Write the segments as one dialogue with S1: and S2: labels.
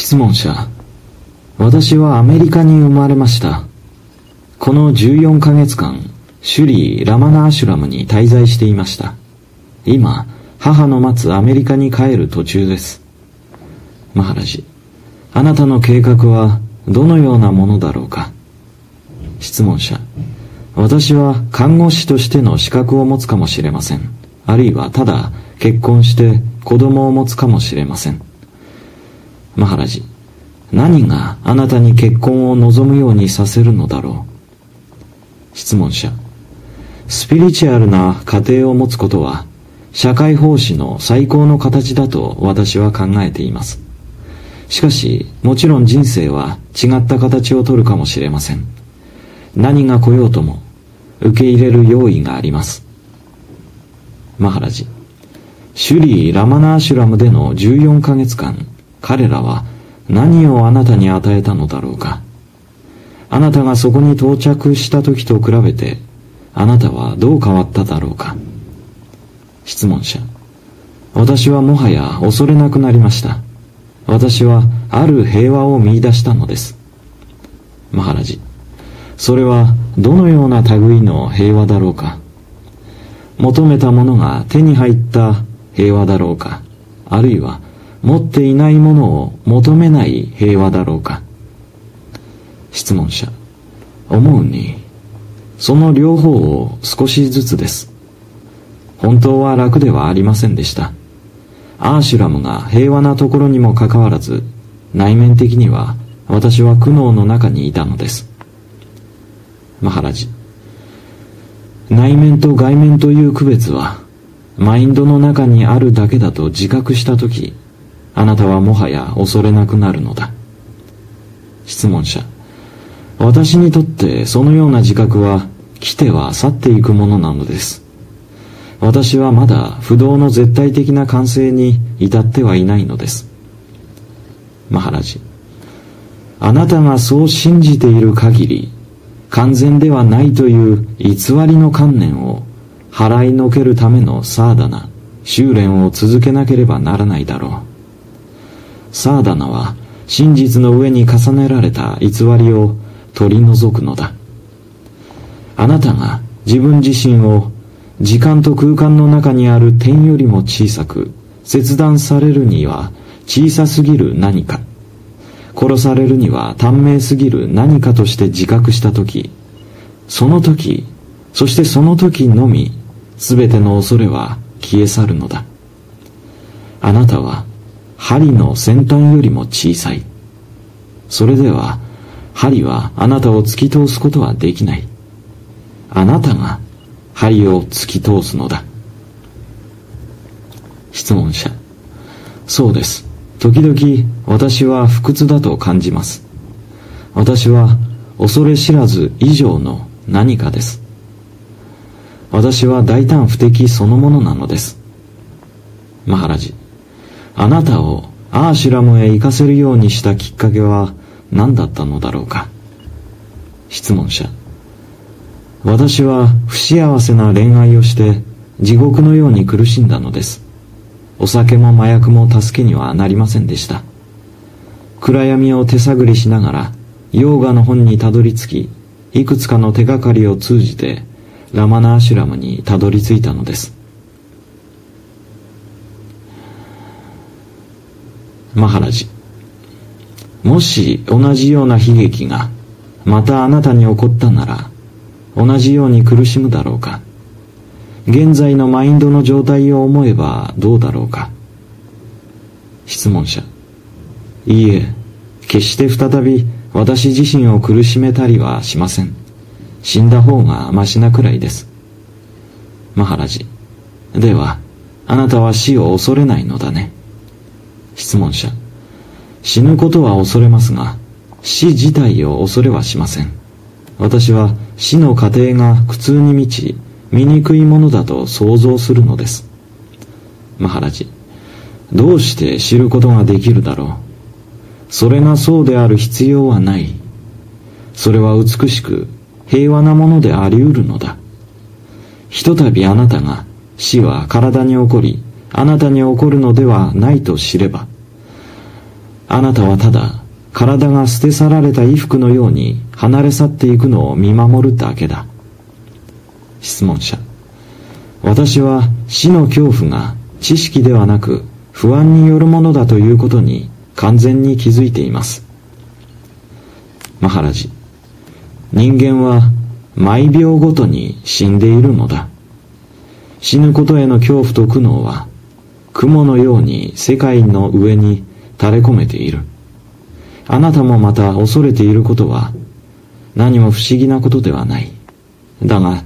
S1: 質問者。私はアメリカに生まれました。この14ヶ月間シュリー・ラマナーシュラムに滞在していました。今母の待つアメリカに帰る途中です。マハラジあなたの計画はどのようなものだろうか？質問者。私は看護師としての資格を持つかもしれません。あるいはただ結婚して子供を持つかもしれません。マハラジ。何があなたに結婚を望むようにさせるのだろう。質問者。スピリチュアルな家庭を持つことは社会奉仕の最高の形だと私は考えています。しかしもちろん人生は違った形をとるかもしれません。何が来ようとも受け入れる用意があります。マハラジ。シュリー・ラマナーシュラムでの14ヶ月間彼らは何をあなたに与えたのだろうか。あなたがそこに到着した時と比べてあなたはどう変わっただろうか。質問者。私はもはや恐れなくなりました。私はある平和を見出したのです。マハラジ。それはどのような類の平和だろうか。求めたものが手に入った平和だろうか。あるいは持っていないものを求めない平和だろうか。質問者。思うにその両方を少しずつです。本当は楽ではありませんでした。アーシュラムが平和なところにもかかわらず内面的には私は苦悩の中にいたのです。マハラジ。内面と外面という区別はマインドの中にあるだけだと自覚したときあなたはもはや恐れなくなるのだ。質問者。私にとってそのような自覚は来ては去っていくものなのです。私はまだ不動の絶対的な完成に至ってはいないのです。マハラジ。あなたがそう信じている限り完全ではないという偽りの観念を払いのけるためのサーダナ修練を続けなければならないだろう。サーダナは真実の上に重ねられた偽りを取り除くのだ。あなたが自分自身を時間と空間の中にある点よりも小さく切断されるには小さすぎる何か。殺されるには短命すぎる何かとして自覚した時。その時そしてその時のみ全ての恐れは消え去るのだ。あなたは針の先端よりも小さい。それでは針はあなたを突き通すことはできない。あなたが針を突き通すのだ。質問者。そうです。時々私は不屈だと感じます。私は恐れ知らず以上の何かです。私は大胆不敵そのものなのです。マハラジ。あなたをアーシュラムへ行かせるようにしたきっかけは何だったのだろうか。質問者。私は不幸せな恋愛をして地獄のように苦しんだのです。お酒も麻薬も助けにはなりませんでした。暗闇を手探りしながらヨーガの本にたどり着きいくつかの手がかりを通じてラマナーシュラムにたどり着いたのです。マハラジ。もし同じような悲劇がまたあなたに起こったなら同じように苦しむだろうか。現在のマインドの状態を思えばどうだろうか。質問者。いいえ決して再び私自身を苦しめたりはしません。死んだ方がましなくらいです。マハラジ。ではあなたは死を恐れないのだね。質問者。死ぬことは恐れますが死自体を恐れはしません。私は死の過程が苦痛に満ち醜いものだと想像するのです。マハラジ。どうして知ることができるだろう。それがそうである必要はない。それは美しく平和なものであり得るのだ。ひとたびあなたが死は体に起こりあなたに起こるのではないと知ればあなたはただ体が捨て去られた衣服のように離れ去っていくのを見守るだけだ。質問者。私は死の恐怖が知識ではなく不安によるものだということに完全に気づいています。マハラジ。人間は毎秒ごとに死んでいるのだ。死ぬことへの恐怖と苦悩は雲のように世界の上に垂れ込めている。あなたもまた恐れていることは何も不思議なことではない。だが、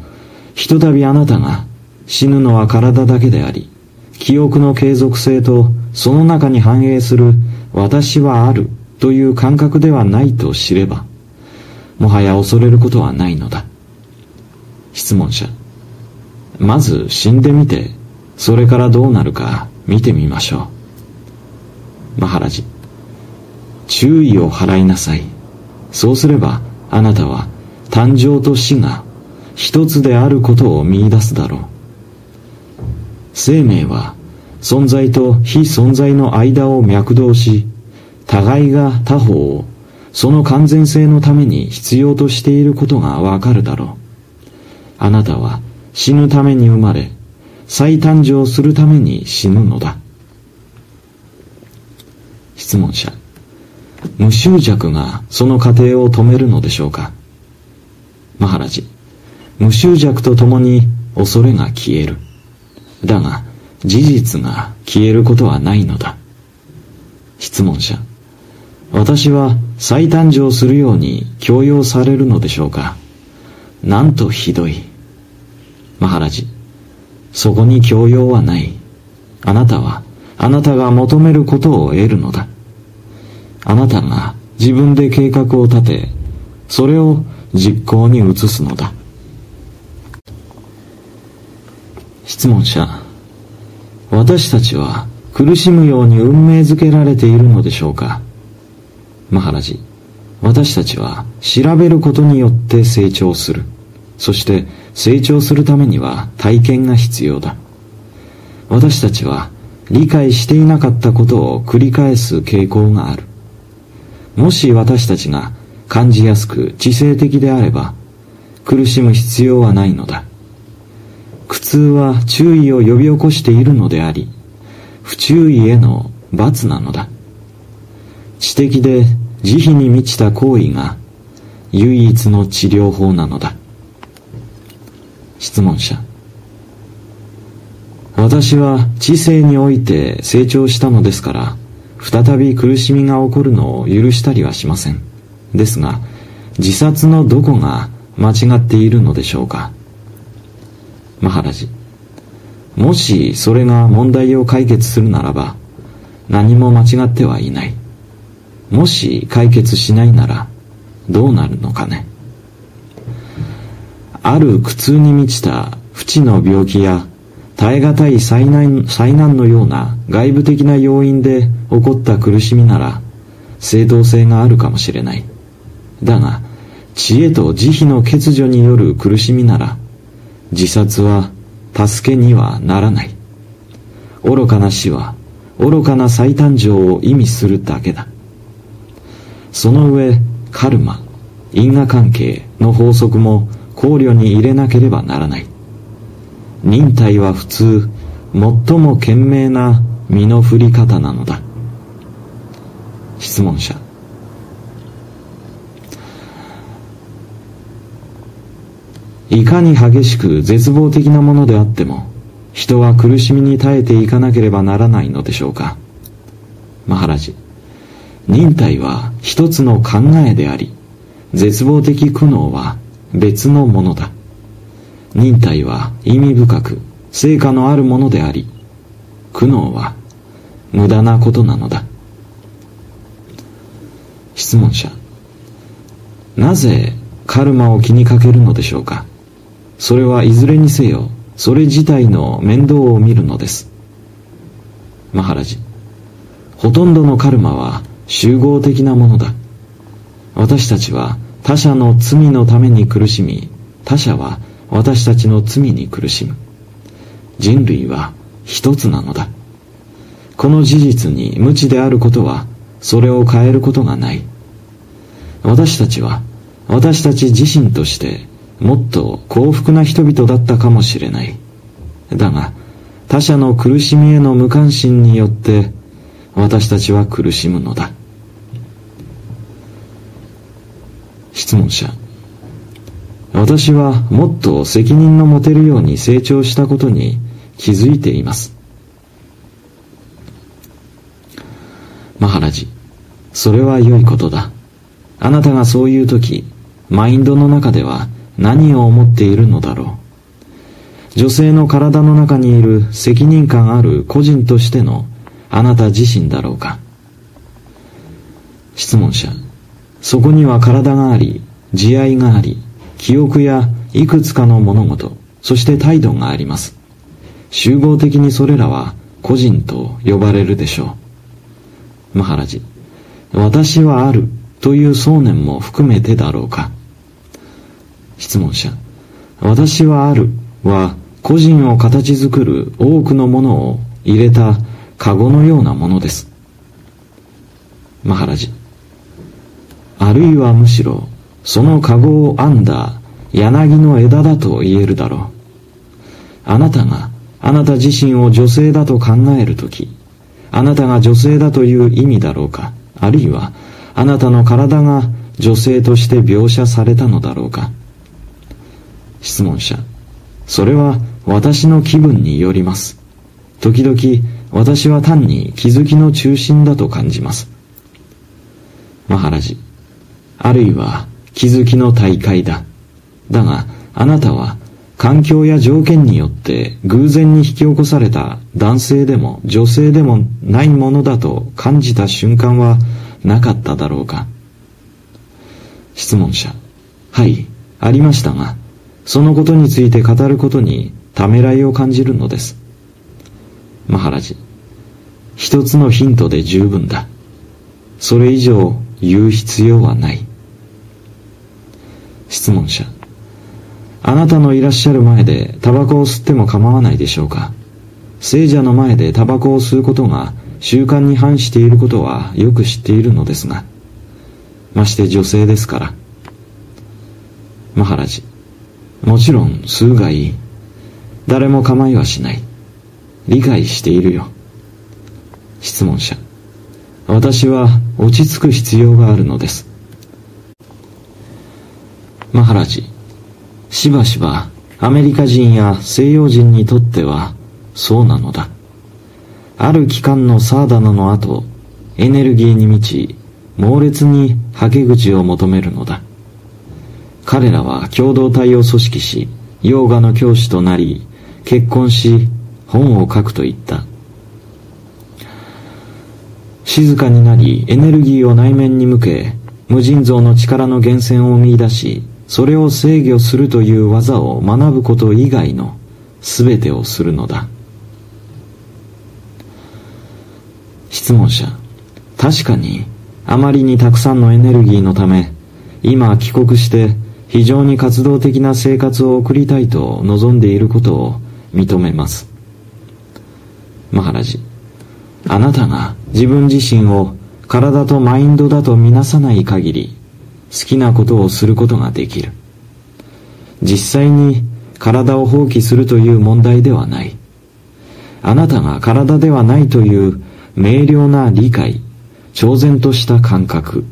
S1: ひとたびあなたが死ぬのは体だけであり、記憶の継続性とその中に反映する私はあるという感覚ではないと知れば、もはや恐れることはないのだ。質問者。まず死んでみて、それからどうなるか見てみましょう。マハラジ。注意を払いなさい。そうすれば、あなたは誕生と死が一つであることを見出すだろう。生命は存在と非存在の間を脈動し、互いが他方をその完全性のために必要としていることがわかるだろう。あなたは死ぬために生まれ、再誕生するために死ぬのだ。質問者。無執着がその過程を止めるのでしょうかマハラジ。無執着とともに恐れが消える。だが、事実が消えることはないのだ。質問者。私は再誕生するように強要されるのでしょうかなんとひどい。マハラジ。そこに強要はない。あなたは、あなたが求めることを得るのだ。あなたが自分で計画を立て、それを実行に移すのだ。質問者。私たちは苦しむように運命づけられているのでしょうか？マハラジ。私たちは調べることによって成長する。そして成長するためには体験が必要だ。私たちは理解していなかったことを繰り返す傾向がある。もし私たちが感じやすく知性的であれば苦しむ必要はないのだ。苦痛は注意を呼び起こしているのであり、不注意への罰なのだ。知的で慈悲に満ちた行為が唯一の治療法なのだ。質問者。私は知性において成長したのですから、再び苦しみが起こるのを許したりはしません。ですが、自殺のどこが間違っているのでしょうかマハラジ。もしそれが問題を解決するならば、何も間違ってはいない。もし解決しないなら、どうなるのかね。ある苦痛に満ちた不治の病気や耐え難い災難災難のような外部的な要因で起こった苦しみなら正当性があるかもしれない。だが、知恵と慈悲の欠如による苦しみなら自殺は助けにはならない。愚かな死は愚かな再誕生を意味するだけだ。その上、カルマ、因果関係の法則も考慮に入れなければならない。忍耐は普通、最も賢明な身の振り方なのだ。質問者。いかに激しく絶望的なものであっても、人は苦しみに耐えていかなければならないのでしょうか。マハラジ、忍耐は一つの考えであり、絶望的苦悩は別のものだ。忍耐は意味深く成果のあるものであり、苦悩は無駄なことなのだ。質問者。なぜカルマを気にかけるのでしょうか？それはいずれにせよ、それ自体の面倒を見るのです。マハラジ。ほとんどのカルマは集合的なものだ。私たちは他者の罪のために苦しみ、他者は私たちの罪に苦しむ。人類は一つなのだ。この事実に無知であることは、それを変えることがない私たちは私たち自身としてもっと幸福な人々だったかもしれないだが他者の苦しみへの無関心によって私たちは苦しむのだ質問者。私はもっと責任の持てるように成長したことに気づいています。マハラジそれは良いことだ。あなたがそういう時マインドの中では何を思っているのだろう。女性の体の中にいる責任感ある個人としてのあなた自身だろうか。質問者。そこには体があり慈愛があり記憶やいくつかの物事、そして態度があります。集合的にそれらは個人と呼ばれるでしょう。マハラジ、私はあるという想念も含めてだろうか。質問者、私はあるは個人を形作る多くのものを入れたカゴのようなものです。マハラジ、あるいはむしろそのカゴを編んだ柳の枝だと言えるだろう。あなたがあなた自身を女性だと考えるとき、あなたが女性だという意味だろうか、あるいはあなたの体が女性として描写されたのだろうか。質問者、それは私の気分によります。時々私は単に気づきの中心だと感じます。マハラジ、あるいは気づきの大会だ。だが、あなたは環境や条件によって偶然に引き起こされた男性でも女性でもないものだと感じた瞬間はなかっただろうか質問者。はい、ありましたが、そのことについて語ることにためらいを感じるのです。マハラジ。一つのヒントで十分だ。それ以上言う必要はない。質問者。あなたのいらっしゃる前でタバコを吸っても構わないでしょうか？聖者の前でタバコを吸うことが習慣に反していることはよく知っているのですが、まして女性ですから。マハラジ。もちろん吸うがいい。誰も構いはしない。理解しているよ。質問者。私は落ち着く必要があるのです。マハラジ、しばしばアメリカ人や西洋人にとってはそうなのだ。ある期間のサーダナの後、エネルギーに満ち、猛烈にはけ口を求めるのだ。彼らは共同体を組織し、ヨーガの教師となり、結婚し、本を書くと言った。静かになり、エネルギーを内面に向け、無尽蔵の力の源泉を見出し、それを制御するという技を学ぶこと以外の全てをするのだ。質問者確かにあまりにたくさんのエネルギーのため今帰国して非常に活動的な生活を送りたいと望んでいることを認めます。マハラジあなたが自分自身を体とマインドだとみなさない限り好きなことをすることができる。実際に体を放棄するという問題ではない。あなたが体ではないという明瞭な理解、超然とした感覚、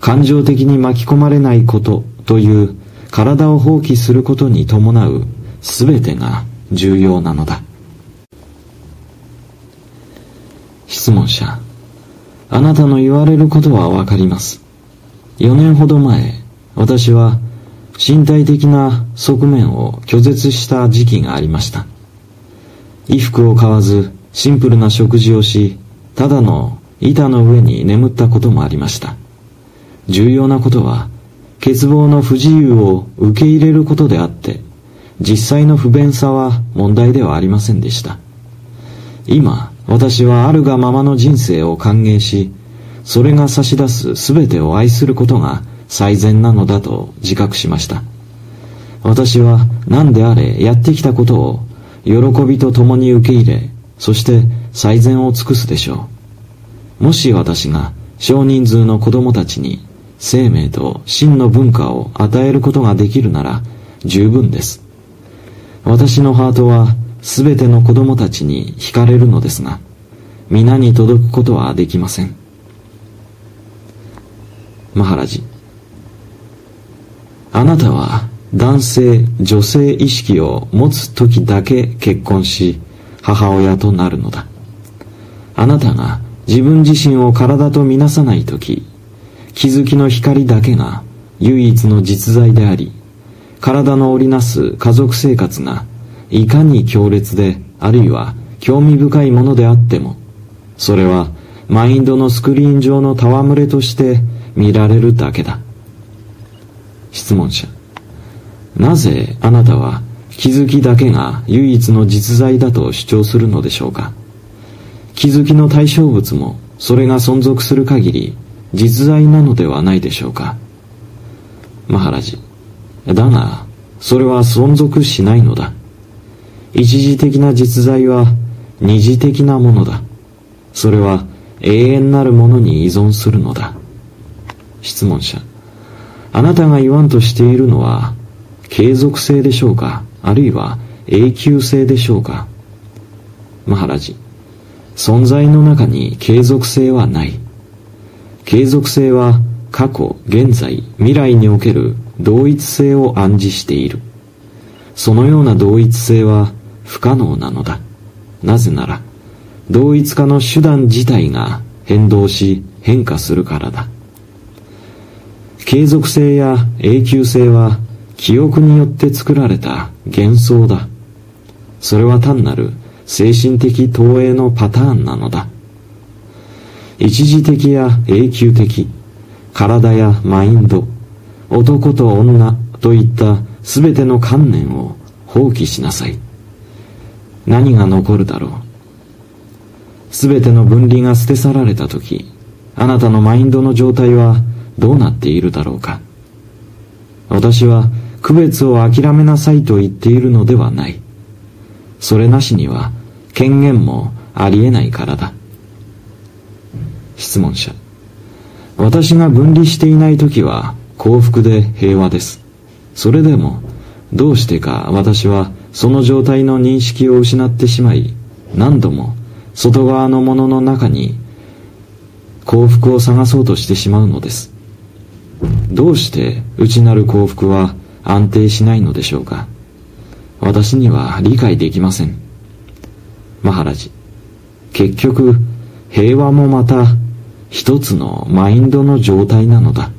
S1: 感情的に巻き込まれないことという体を放棄することに伴う全てが重要なのだ。質問者、あなたの言われることはわかります。4年ほど前、私は身体的な側面を拒絶した時期がありました。衣服を買わず、シンプルな食事をし、ただの板の上に眠ったこともありました。重要なことは、欠乏の不自由を受け入れることであって、実際の不便さは問題ではありませんでした。今、私はあるがままの人生を歓迎し、それが差し出す全てを愛することが最善なのだと自覚しました。私は何であれやってきたことを喜びと共に受け入れ、そして最善を尽くすでしょう。もし私が少人数の子供たちに生命と真の文化を与えることができるなら十分です。私のハートはすべての子供たちに惹かれるのですが、皆に届くことはできません。マハラジ。あなたは男性、女性意識を持つ時だけ結婚し、母親となるのだ。あなたが自分自身を体とみなさない時、気づきの光だけが唯一の実在であり、体の織りなす家族生活がいかに強烈であるいは興味深いものであっても、それはマインドのスクリーン上の戯れとして見られるだけだ。質問者。なぜあなたは気づきだけが唯一の実在だと主張するのでしょうか？気づきの対象物もそれが存続する限り実在なのではないでしょうか？マハラジ。だが、それは存続しないのだ。一時的な実在は二次的なものだ。それは永遠なるものに依存するのだ。質問者。あなたが言わんとしているのは継続性でしょうか？あるいは永久性でしょうか？マハラジ。存在の中に継続性はない。継続性は過去、現在、未来における同一性を暗示している。そのような同一性は不可能なのだ。なぜなら、同一化の手段自体が変動し変化するからだ。継続性や永久性は記憶によって作られた幻想だ。それは単なる精神的投影のパターンなのだ。一時的や永久的、体やマインド、男と女といった全ての観念を放棄しなさい。何が残るだろう。全ての分離が捨て去られた時、あなたのマインドの状態はどうなっているだろうか。私は区別を諦めなさいと言っているのではない。それなしには権限もありえないからだ。質問者。私が分離していない時は幸福で平和です。それでも、どうしてか私はその状態の認識を失ってしまい、何度も外側のものの中に幸福を探そうとしてしまうのです。どうして内なる幸福は安定しないのでしょうか私には理解できません。マハラジ。結局、平和もまた一つのマインドの状態なのだ。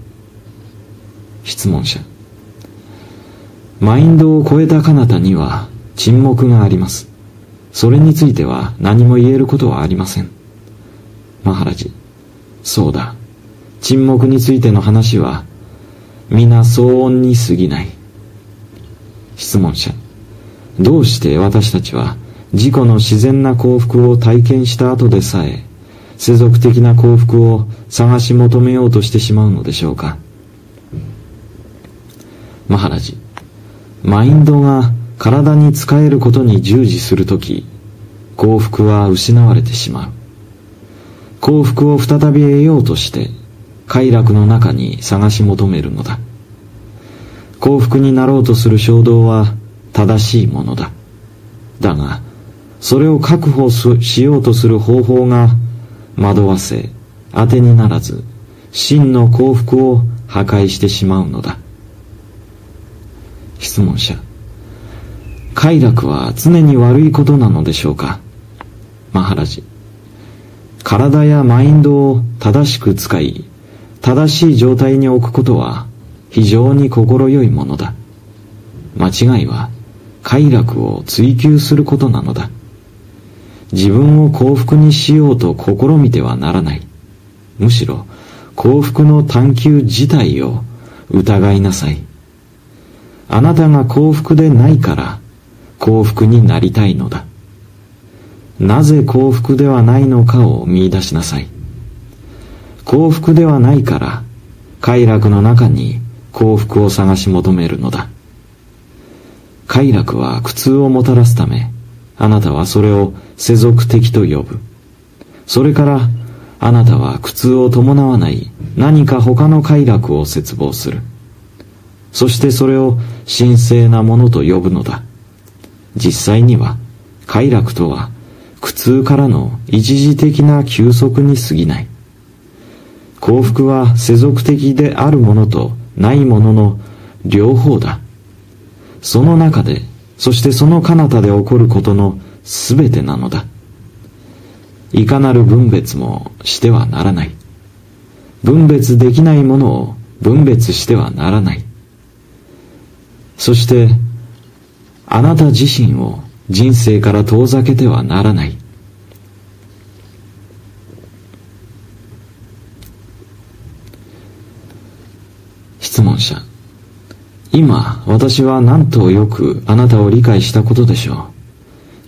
S1: 質問者。マインドを超えた彼方には沈黙があります。それについては何も言えることはありません。マハラジ。そうだ。沈黙についての話は皆騒音に過ぎない。質問者。どうして私たちは自己の自然な幸福を体験した後でさえ世俗的な幸福を探し求めようとしてしまうのでしょうかマハラジマインドが体に仕えることに従事するとき幸福は失われてしまう。幸福を再び得ようとして快楽の中に探し求めるのだ。幸福になろうとする衝動は正しいものだ。だがそれを確保しようとする方法が惑わせ、当てにならず、真の幸福を破壊してしまうのだ。質問者。快楽は常に悪いことなのでしょうか？マハラジ。体やマインドを正しく使い、正しい状態に置くことは非常に心よいものだ。間違いは快楽を追求することなのだ。自分を幸福にしようと試みてはならない。むしろ幸福の探求自体を疑いなさい。あなたが幸福でないから幸福になりたいのだ。なぜ幸福ではないのかを見出しなさい。幸福ではないから快楽の中に幸福を探し求めるのだ。快楽は苦痛をもたらすため、あなたはそれを世俗的と呼ぶ。それから、あなたは苦痛を伴わない何か他の快楽を絶望する。そしてそれを神聖なものと呼ぶのだ。実際には快楽とは苦痛からの一時的な休息に過ぎない。幸福は世俗的であるものとないものの両方だ。その中で、そしてその彼方で起こることのすべてなのだ。いかなる分別もしてはならない。分別できないものを分別してはならない。そして、あなた自身を人生から遠ざけてはならない。質問者。今、私は何とよくあなたを理解したことでしょ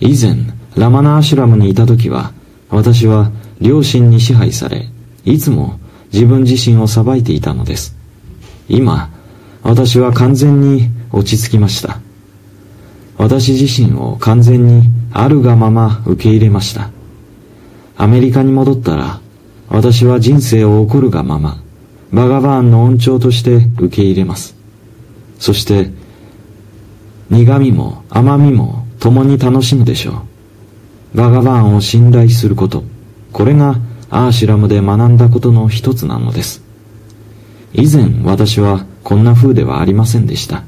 S1: う。以前、ラマナアシュラムにいた時は、私は両親に支配され、いつも自分自身を裁いていたのです。今、私は完全に落ち着きました。私自身を完全にあるがまま受け入れました。アメリカに戻ったら、私は人生を起こるがまま、バガバーンの恩寵として受け入れます。そして、苦味も甘みも共に楽しむでしょう。バガバーンを信頼すること、これがアーシュラムで学んだことの一つなのです。以前私はこんな風ではありませんでした。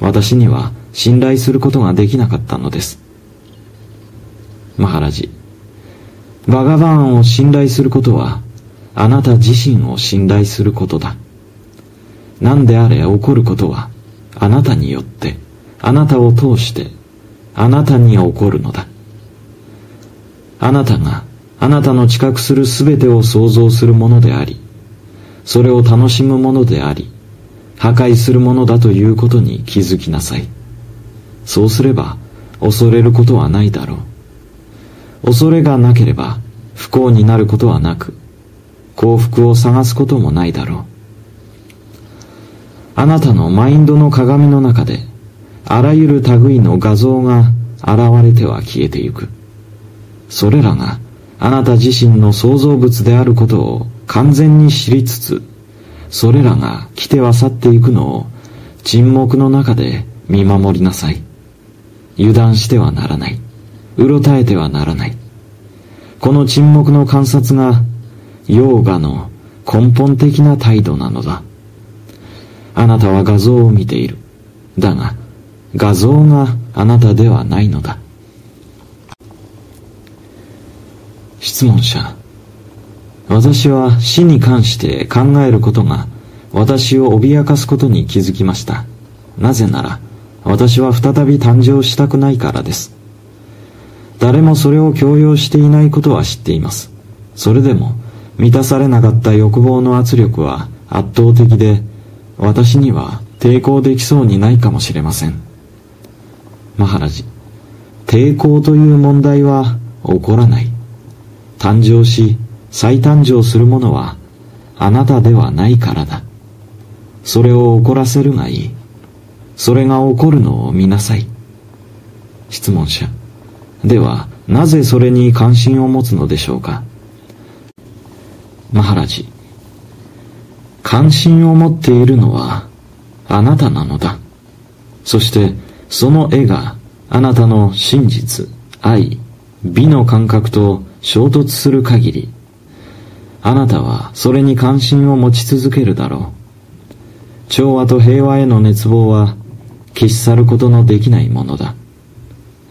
S1: 私には信頼することができなかったのです。マハラジ、バガバーンを信頼することはあなた自身を信頼することだ。何であれ起こることは、あなたによって、あなたを通して、あなたに起こるのだ。あなたが、あなたの知覚するすべてを想像するものであり、それを楽しむものであり、破壊するものだということに気づきなさい。そうすれば、恐れることはないだろう。恐れがなければ、不幸になることはなく、幸福を探すこともないだろう。あなたのマインドの鏡の中で、あらゆる類の画像が現れては消えてゆく。それらがあなた自身の創造物であることを完全に知りつつ、それらが来ては去っていくのを沈黙の中で見守りなさい。油断してはならない。うろたえてはならない。この沈黙の観察がヨーガの根本的な態度なのだ。あなたは画像を見ている。だが、画像があなたではないのだ。質問者。私は死に関して考えることが私を脅かすことに気づきました。なぜなら、私は再び誕生したくないからです。誰もそれを強要していないことは知っています。それでも、満たされなかった欲望の圧力は圧倒的で、私には抵抗できそうにないかもしれません。マハラジ、抵抗という問題は起こらない。誕生し、再誕生するものはあなたではないからだ。それを起こらせるがいい。それが起こるのを見なさい。質問者。では、なぜそれに関心を持つのでしょうか？マハラジ。関心を持っているのはあなたなのだ。そしてその絵があなたの真実、愛、美の感覚と衝突する限り、あなたはそれに関心を持ち続けるだろう。調和と平和への熱望は消し去ることのできないものだ。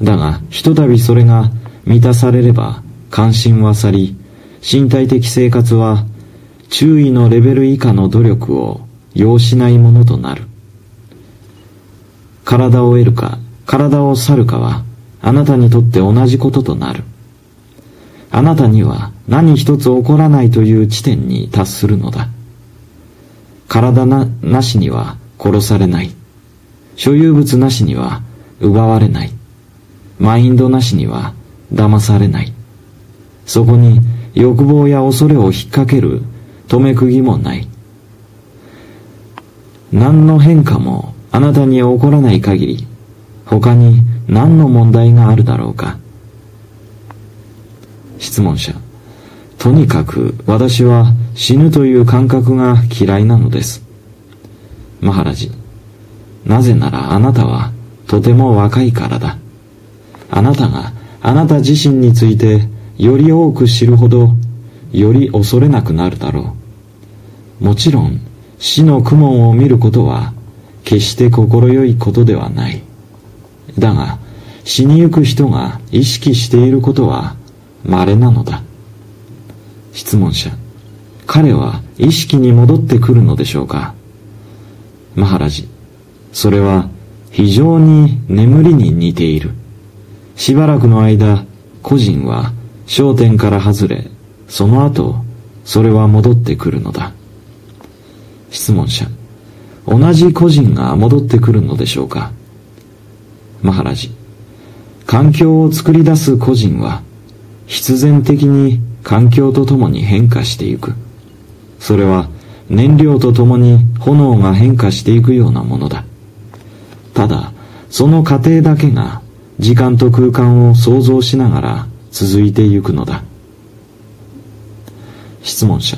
S1: だが、ひとたびそれが満たされれば関心は去り、身体的生活は注意のレベル以下の努力を要しないものとなる。体を得るか、体を去るかは、あなたにとって同じこととなる。あなたには何一つ起こらないという地点に達するのだ。体ななしには殺されない。所有物なしには奪われない。マインドなしには騙されない。そこに欲望や恐れを引っ掛ける止め釘もない。何の変化もあなたに起こらない限り、他に何の問題があるだろうか。質問者。とにかく私は死ぬという感覚が嫌いなのです。マハラジ。なぜならあなたはとても若いからだ。あなたがあなた自身についてより多く知るほどより恐れなくなるだろう。もちろん死の苦悶を見ることは決して快いことではない。だが死にゆく人が意識していることは稀なのだ。質問者。彼は意識に戻ってくるのでしょうか？マハラジ。それは非常に眠りに似ている。しばらくの間、個人は焦点から外れ、その後、それは戻ってくるのだ。質問者。同じ個人が戻ってくるのでしょうか？マハラジ。環境を作り出す個人は、必然的に環境とともに変化していく。それは燃料とともに炎が変化していくようなものだ。ただ、その過程だけが時間と空間を想像しながら続いていくのだ。質問者。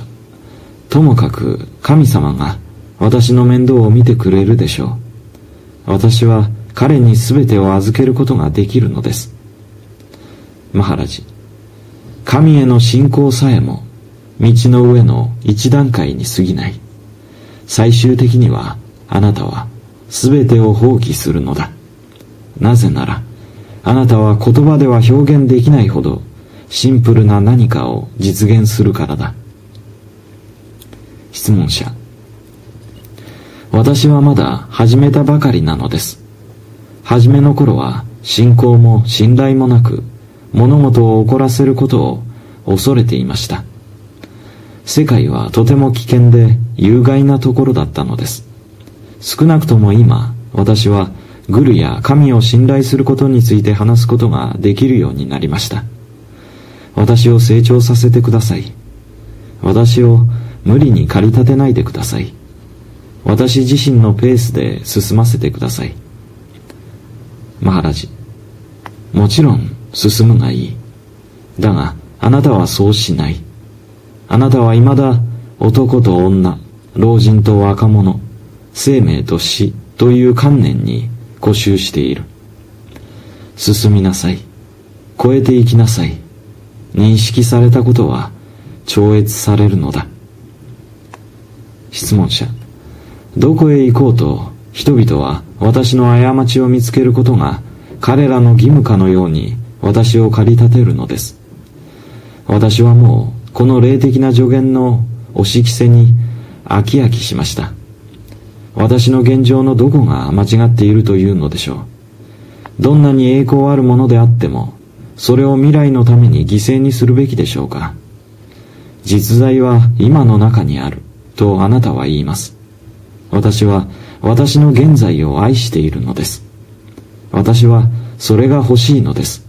S1: ともかく神様が私の面倒を見てくれるでしょう。私は彼に全てを預けることができるのです。マハラジ。神への信仰さえも道の上の一段階に過ぎない。最終的にはあなたは全てを放棄するのだ。なぜなら、あなたは言葉では表現できないほどシンプルな何かを実現するからだ。質問者。私はまだ始めたばかりなのです。初めの頃は信仰も信頼もなく物事を起こらせることを恐れていました。世界はとても危険で有害なところだったのです。少なくとも今、私はグルや神を信頼することについて話すことができるようになりました。私を成長させてください。私を無理に駆り立てないでください。私自身のペースで進ませてください。マハラジ。もちろん進むがいい。だが、あなたはそうしない。あなたは未だ男と女、老人と若者、生命と死という観念に固執している。進みなさい。超えていきなさい。認識されたことは超越されるのだ。質問者。どこへ行こうと人々は私の過ちを見つけることが彼らの義務かのように私を駆り立てるのです。私はもうこの霊的な助言の押し着せに飽き飽きしました。私の現状のどこが間違っているというのでしょう。どんなに栄光あるものであっても、それを未来のために犠牲にするべきでしょうか。実在は今の中にある、とあなたは言います。私は私の現在を愛しているのです。私はそれが欲しいのです。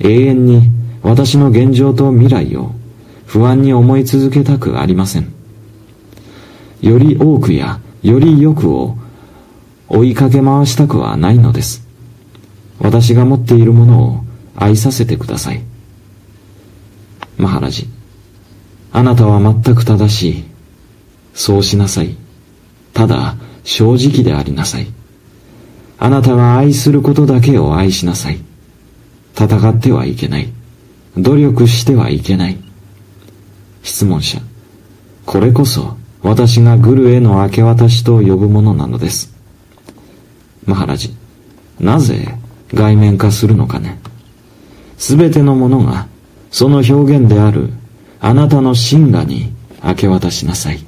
S1: 永遠に私の現状と未来を不安に思い続けたくありません。より多くやよりよくを追いかけ回したくはないのです。私が持っているものを愛させてください。マハラジ、あなたは全く正しい。そうしなさい。ただ、正直でありなさい。あなたが愛することだけを愛しなさい。戦ってはいけない。努力してはいけない。質問者。これこそ私がグルへの明け渡しと呼ぶものなのです。マハラジ。なぜ外面化するのかね。すべてのものがその表現であるあなたの真我に明け渡しなさい。